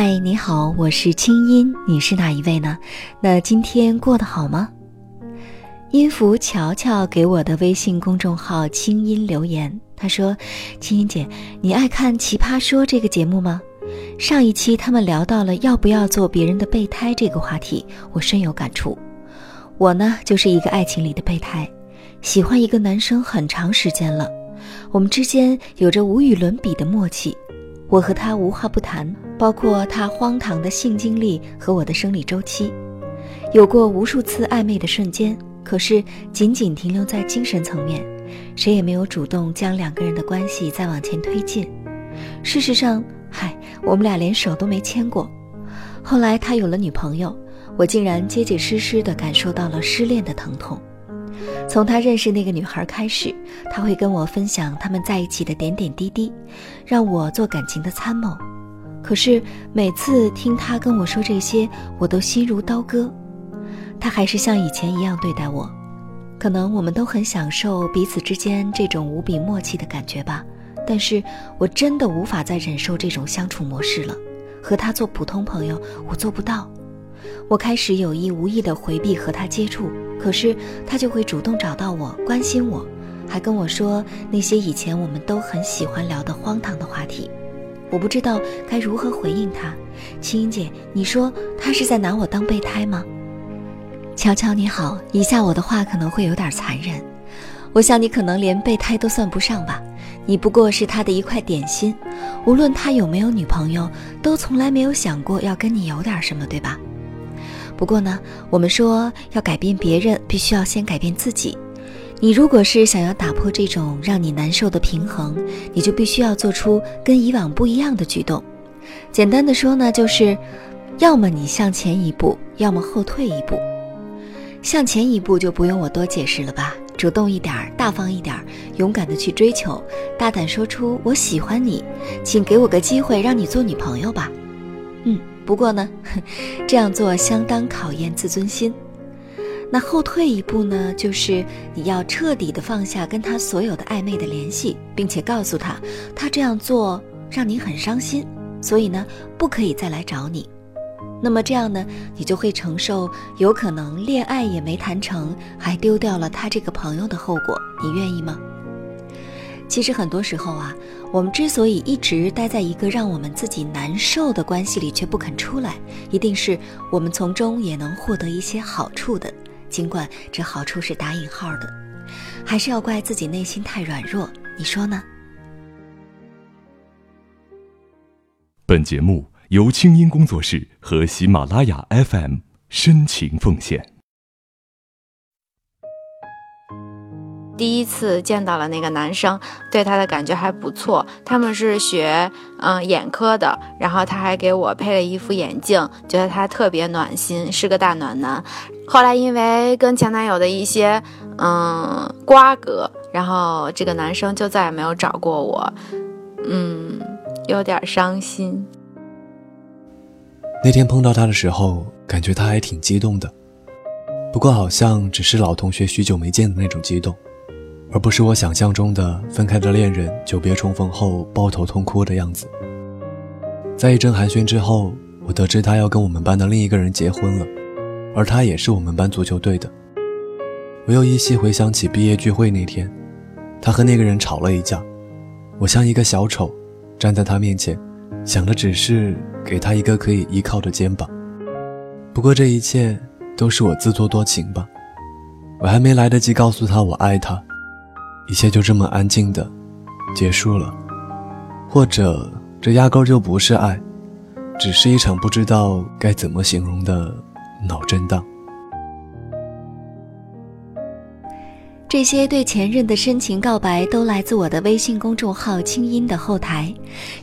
嗨，你好，我是清音，你是哪一位呢？那今天过得好吗？音符乔乔给我的微信公众号“清音”留言，他说：“清音姐，你爱看《奇葩说》这个节目吗？上一期他们聊到了要不要做别人的备胎这个话题，我深有感触。我呢，就是一个爱情里的备胎，喜欢一个男生很长时间了，我们之间有着无与伦比的默契。”我和他无话不谈，包括他荒唐的性经历和我的生理周期，有过无数次暧昧的瞬间，可是仅仅停留在精神层面，谁也没有主动将两个人的关系再往前推进。事实上，嗨，我们俩连手都没牵过。后来他有了女朋友，我竟然结结实实地感受到了失恋的疼痛。从他认识那个女孩开始，他会跟我分享他们在一起的点点滴滴，让我做感情的参谋。可是每次听他跟我说这些，我都心如刀割。他还是像以前一样对待我，可能我们都很享受彼此之间这种无比默契的感觉吧。但是我真的无法再忍受这种相处模式了，和他做普通朋友，我做不到。我开始有意无意地回避和他接触。可是他就会主动找到我，关心我，还跟我说那些以前我们都很喜欢聊的荒唐的话题。我不知道该如何回应他。青音姐，你说他是在拿我当备胎吗？乔乔你好，以下我的话可能会有点残忍，我想你可能连备胎都算不上吧，你不过是他的一块点心，无论他有没有女朋友，都从来没有想过要跟你有点什么，对吧？不过呢，我们说要改变别人，必须要先改变自己。你如果是想要打破这种让你难受的平衡，你就必须要做出跟以往不一样的举动。简单的说呢，就是要么你向前一步，要么后退一步。向前一步就不用我多解释了吧，主动一点，大方一点，勇敢的去追求，大胆说出我喜欢你，请给我个机会让你做女朋友吧。嗯。不过呢，这样做相当考验自尊心。那后退一步呢，就是你要彻底的放下跟他所有的暧昧的联系，并且告诉他，他这样做让你很伤心，所以呢，不可以再来找你。那么这样呢，你就会承受有可能恋爱也没谈成，还丢掉了他这个朋友的后果。你愿意吗？其实很多时候啊，我们之所以一直待在一个让我们自己难受的关系里却不肯出来，一定是我们从中也能获得一些好处的，尽管这好处是打引号的，还是要怪自己内心太软弱，你说呢？本节目由清音工作室和喜马拉雅 FM 深情奉献。第一次见到了那个男生，对他的感觉还不错。他们是学嗯眼科的，然后他还给我配了一副眼镜，觉得他特别暖心，是个大暖男。后来因为跟前男友的一些嗯瓜葛，然后这个男生就再也没有找过我，嗯，有点伤心。那天碰到他的时候，感觉他还挺激动的，不过好像只是老同学许久没见的那种激动。而不是我想象中的分开的恋人久别重逢后抱头痛哭的样子。在一阵寒暄之后，我得知他要跟我们班的另一个人结婚了，而他也是我们班足球队的。我又依稀回想起毕业聚会那天，他和那个人吵了一架，我像一个小丑，站在他面前，想的只是给他一个可以依靠的肩膀。不过这一切都是我自作多情吧，我还没来得及告诉他我爱他。一切就这么安静的结束了，或者这压根就不是爱，只是一场不知道该怎么形容的脑震荡。这些对前任的深情告白都来自我的微信公众号“清音”的后台，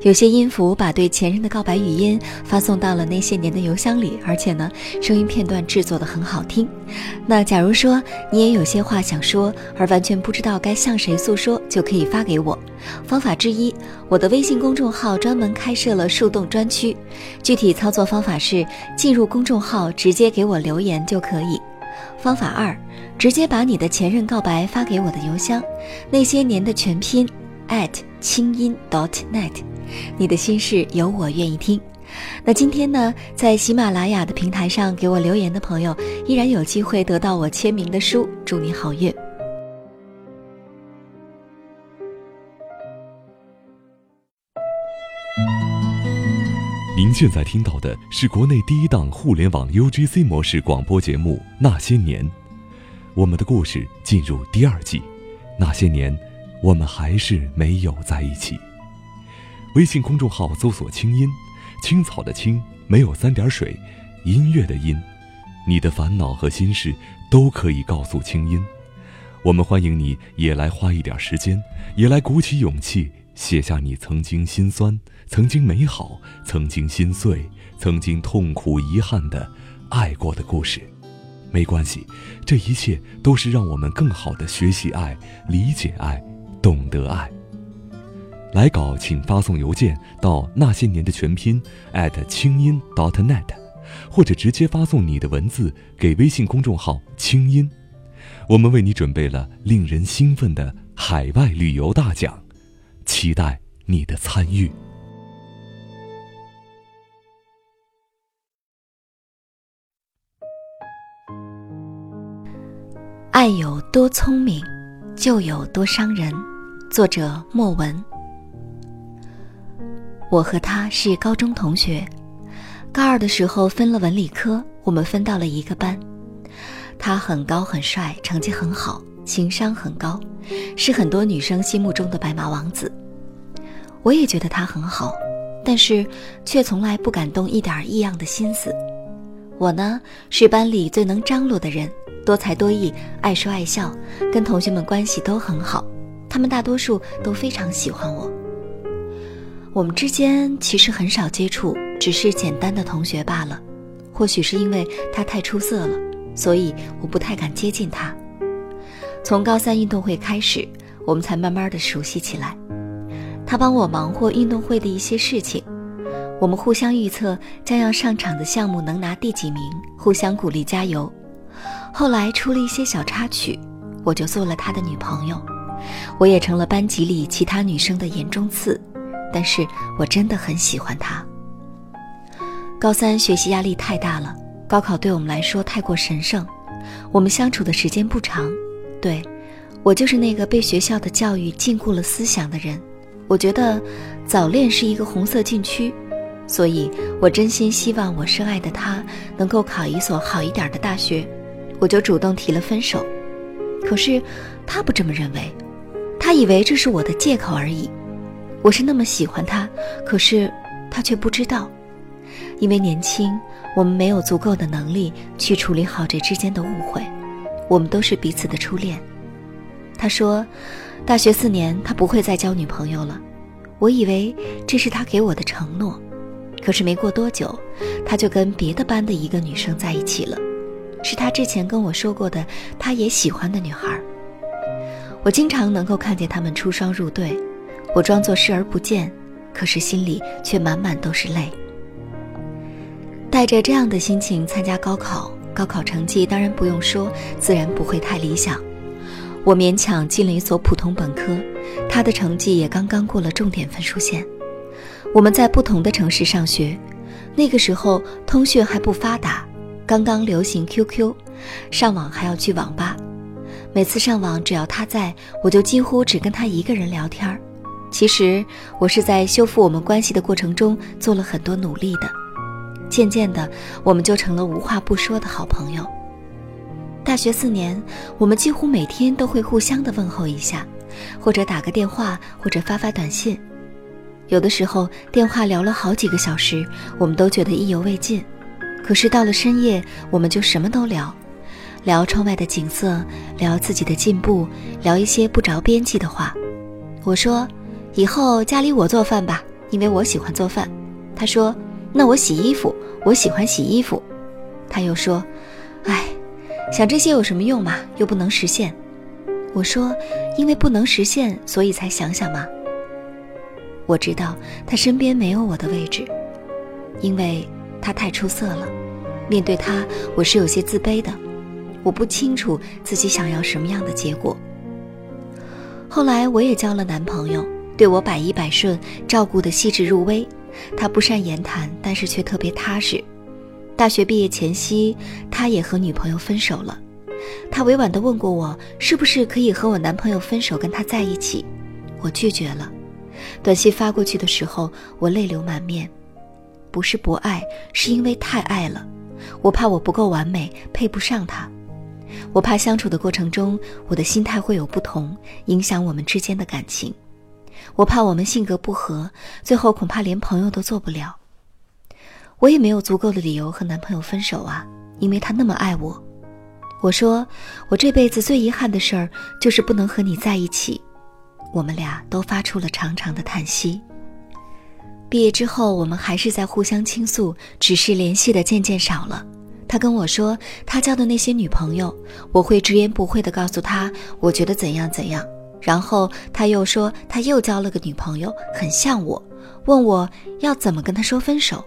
有些音符把对前任的告白语音发送到了那些年的邮箱里，而且呢，声音片段制作的很好听。那假如说你也有些话想说，而完全不知道该向谁诉说，就可以发给我。方法之一，我的微信公众号专门开设了树洞专区，具体操作方法是进入公众号直接给我留言就可以。方法二，直接把你的前任告白发给我的邮箱，那些年的全拼 at 清音 dot net，你的心事有我愿意听。那今天呢，在喜马拉雅的平台上给我留言的朋友，依然有机会得到我签名的书。祝你好运！现在听到的是国内第一档互联网 UGC 模式广播节目《那些年》，我们的故事进入第二季。那些年，我们还是没有在一起。微信公众号搜索“清音青草”的“青”，没有三点水，音乐的“音”。你的烦恼和心事都可以告诉清音，我们欢迎你也来花一点时间，也来鼓起勇气写下你曾经心酸。曾经美好，曾经心碎，曾经痛苦遗憾的爱过的故事，没关系，这一切都是让我们更好的学习爱、理解爱、懂得爱。来稿请发送邮件到那些年的全拼清音 .dot.net，或者直接发送你的文字给微信公众号清音，我们为你准备了令人兴奋的海外旅游大奖，期待你的参与。爱有多聪明，就有多伤人。作者莫文。我和他是高中同学，高二的时候分了文理科，我们分到了一个班。他很高很帅，成绩很好，情商很高，是很多女生心目中的白马王子。我也觉得他很好，但是却从来不敢动一点异样的心思。我呢，是班里最能张罗的人。多才多艺，爱说爱笑，跟同学们关系都很好，他们大多数都非常喜欢我。我们之间其实很少接触，只是简单的同学罢了。或许是因为他太出色了，所以我不太敢接近他。从高三运动会开始，我们才慢慢的熟悉起来。他帮我忙活运动会的一些事情，我们互相预测将要上场的项目能拿第几名，互相鼓励加油。后来出了一些小插曲，我就做了他的女朋友，我也成了班级里其他女生的眼中刺，但是我真的很喜欢他。高三学习压力太大了，高考对我们来说太过神圣，我们相处的时间不长，对，我就是那个被学校的教育禁锢了思想的人，我觉得早恋是一个红色禁区，所以我真心希望我深爱的他能够考一所好一点的大学。我就主动提了分手，可是他不这么认为，他以为这是我的借口而已。我是那么喜欢他，可是他却不知道，因为年轻，我们没有足够的能力去处理好这之间的误会。我们都是彼此的初恋。他说，大学四年他不会再交女朋友了。我以为这是他给我的承诺，可是没过多久，他就跟别的班的一个女生在一起了。是他之前跟我说过的，他也喜欢的女孩。我经常能够看见他们出双入对，我装作视而不见，可是心里却满满都是泪。带着这样的心情参加高考，高考成绩当然不用说，自然不会太理想。我勉强进了一所普通本科，他的成绩也刚刚过了重点分数线。我们在不同的城市上学，那个时候通讯还不发达。刚刚流行 QQ，上网还要去网吧。每次上网，只要他在，我就几乎只跟他一个人聊天儿。其实我是在修复我们关系的过程中做了很多努力的。渐渐的，我们就成了无话不说的好朋友。大学四年，我们几乎每天都会互相的问候一下，或者打个电话，或者发发短信。有的时候电话聊了好几个小时，我们都觉得意犹未尽。可是到了深夜，我们就什么都聊，聊窗外的景色，聊自己的进步，聊一些不着边际的话。我说：“以后家里我做饭吧，因为我喜欢做饭。”他说：“那我洗衣服，我喜欢洗衣服。”他又说：“哎，想这些有什么用嘛？又不能实现。”我说：“因为不能实现，所以才想想嘛。”我知道他身边没有我的位置，因为。他太出色了，面对他，我是有些自卑的。我不清楚自己想要什么样的结果。后来我也交了男朋友，对我百依百顺，照顾的细致入微，他不善言谈，但是却特别踏实。大学毕业前夕，他也和女朋友分手了。他委婉地问过我，是不是可以和我男朋友分手，跟他在一起？我拒绝了。短信发过去的时候，我泪流满面。不是不爱，是因为太爱了。我怕我不够完美，配不上他。我怕相处的过程中，我的心态会有不同，影响我们之间的感情。我怕我们性格不合，最后恐怕连朋友都做不了。我也没有足够的理由和男朋友分手啊，因为他那么爱我。我说，我这辈子最遗憾的事儿就是不能和你在一起。我们俩都发出了长长的叹息。毕业之后，我们还是在互相倾诉，只是联系的渐渐少了。他跟我说，他交的那些女朋友，我会直言不讳地告诉他，我觉得怎样怎样。然后他又说，他又交了个女朋友，很像我，问我要怎么跟他说分手。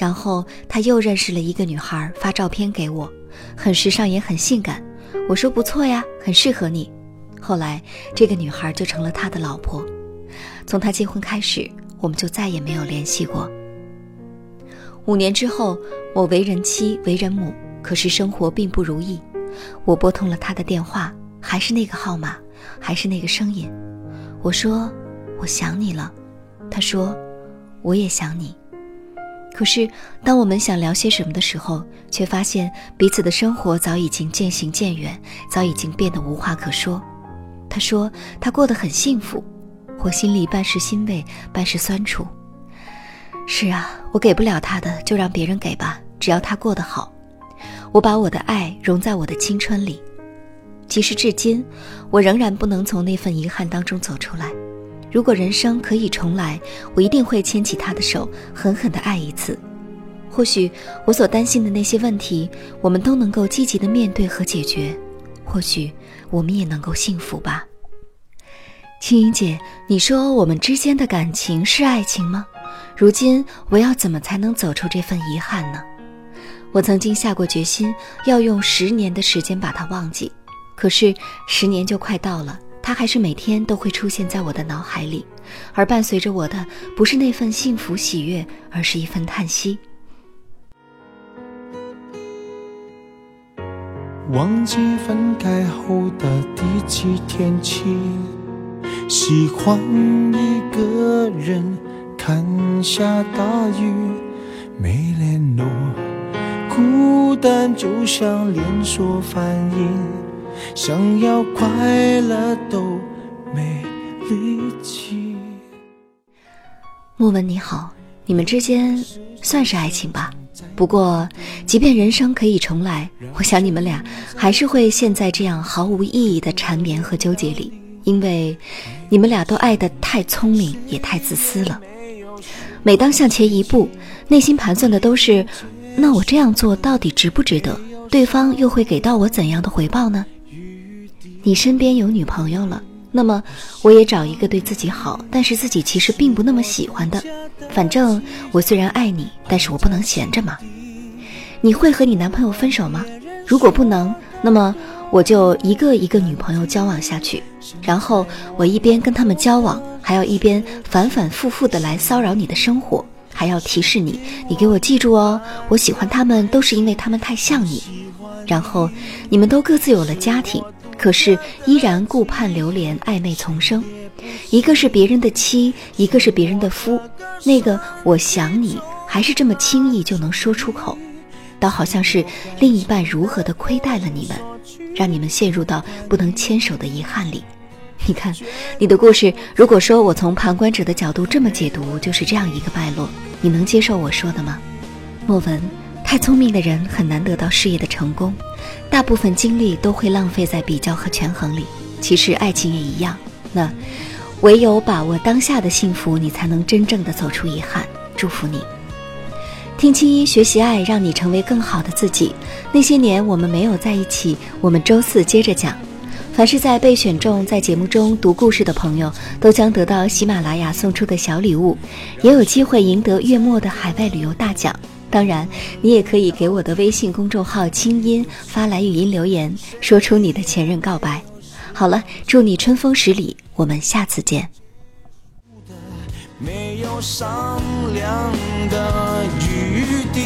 然后他又认识了一个女孩，发照片给我，很时尚也很性感。我说不错呀，很适合你。后来这个女孩就成了他的老婆。从他结婚开始，我们就再也没有联系过。五年之后，我为人妻，为人母，可是生活并不如意。我拨通了他的电话，还是那个号码，还是那个声音。我说我想你了，他说我也想你。可是，当我们想聊些什么的时候，却发现彼此的生活早已经渐行渐远，早已经变得无话可说。他说他过得很幸福，我心里半是欣慰，半是酸楚。是啊，我给不了他的，就让别人给吧，只要他过得好。我把我的爱融在我的青春里，其实至今，我仍然不能从那份遗憾当中走出来。如果人生可以重来，我一定会牵起他的手，狠狠地爱一次。或许我所担心的那些问题，我们都能够积极的面对和解决。或许我们也能够幸福吧。青云姐，你说我们之间的感情是爱情吗？如今我要怎么才能走出这份遗憾呢？我曾经下过决心，要用十年的时间把它忘记，可是十年就快到了。他还是每天都会出现在我的脑海里，而伴随着我的不是那份幸福喜悦，而是一份叹息。忘记分开后的第几天起，喜欢一个人看下大雨，没联络，孤单就像连锁反应。想要快乐都没力气。莫文你好，你们之间算是爱情吧？不过，即便人生可以重来，我想你们俩还是会陷在这样毫无意义的缠绵和纠结里，因为你们俩都爱得太聪明，也太自私了。每当向前一步，内心盘算的都是：那我这样做到底值不值得？对方又会给到我怎样的回报呢？你身边有女朋友了，那么我也找一个对自己好，但是自己其实并不那么喜欢的。反正我虽然爱你，但是我不能闲着嘛。你会和你男朋友分手吗？如果不能，那么我就一个一个女朋友交往下去，然后我一边跟他们交往，还要一边反反复复的来骚扰你的生活，还要提示你，你给我记住哦，我喜欢他们都是因为他们太像你。然后你们都各自有了家庭。可是依然顾盼流连，暧昧丛生。一个是别人的妻，一个是别人的夫。那个我想你，还是这么轻易就能说出口，倒好像是另一半如何的亏待了你们，让你们陷入到不能牵手的遗憾里。你看，你的故事，如果说我从旁观者的角度这么解读，就是这样一个脉络，你能接受我说的吗？莫文。太聪明的人很难得到事业的成功，大部分精力都会浪费在比较和权衡里。其实爱情也一样，那唯有把握当下的幸福，你才能真正的走出遗憾。祝福你，听青音学习爱，让你成为更好的自己。那些年我们没有在一起，我们周四接着讲。凡是在被选中在节目中读故事的朋友，都将得到喜马拉雅送出的小礼物，也有机会赢得月末的海外旅游大奖。当然，你也可以给我的微信公众号“清音”发来语音留言，说出你的前任告白。好了，祝你春风十里，我们下次见。没有商量的余地。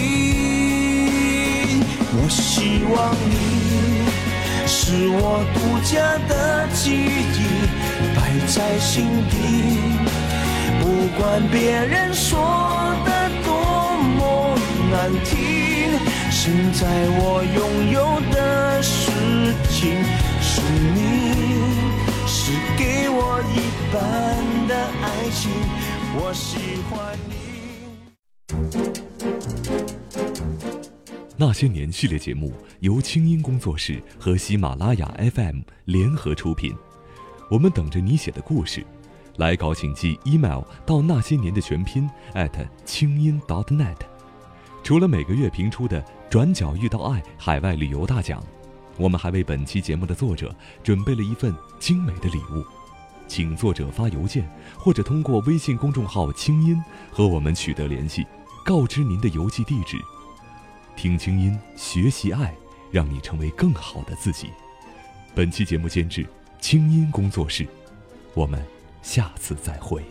我希望你是我独家的记忆，摆在心底。不管别人说的难听，现在我拥有的事情是你，是给我一半的爱情，我喜欢你。那些年系列节目由清音工作室和喜马拉雅 FM 联合出品，我们等着你写的故事。来稿请寄 email 到那些年的全拼清音 .dot.net。除了每个月评出的“转角遇到爱”海外旅游大奖，我们还为本期节目的作者准备了一份精美的礼物，请作者发邮件或者通过微信公众号“清音”和我们取得联系，告知您的邮寄地址。听清音，学习爱，让你成为更好的自己。本期节目监制清音工作室，我们。下次再会。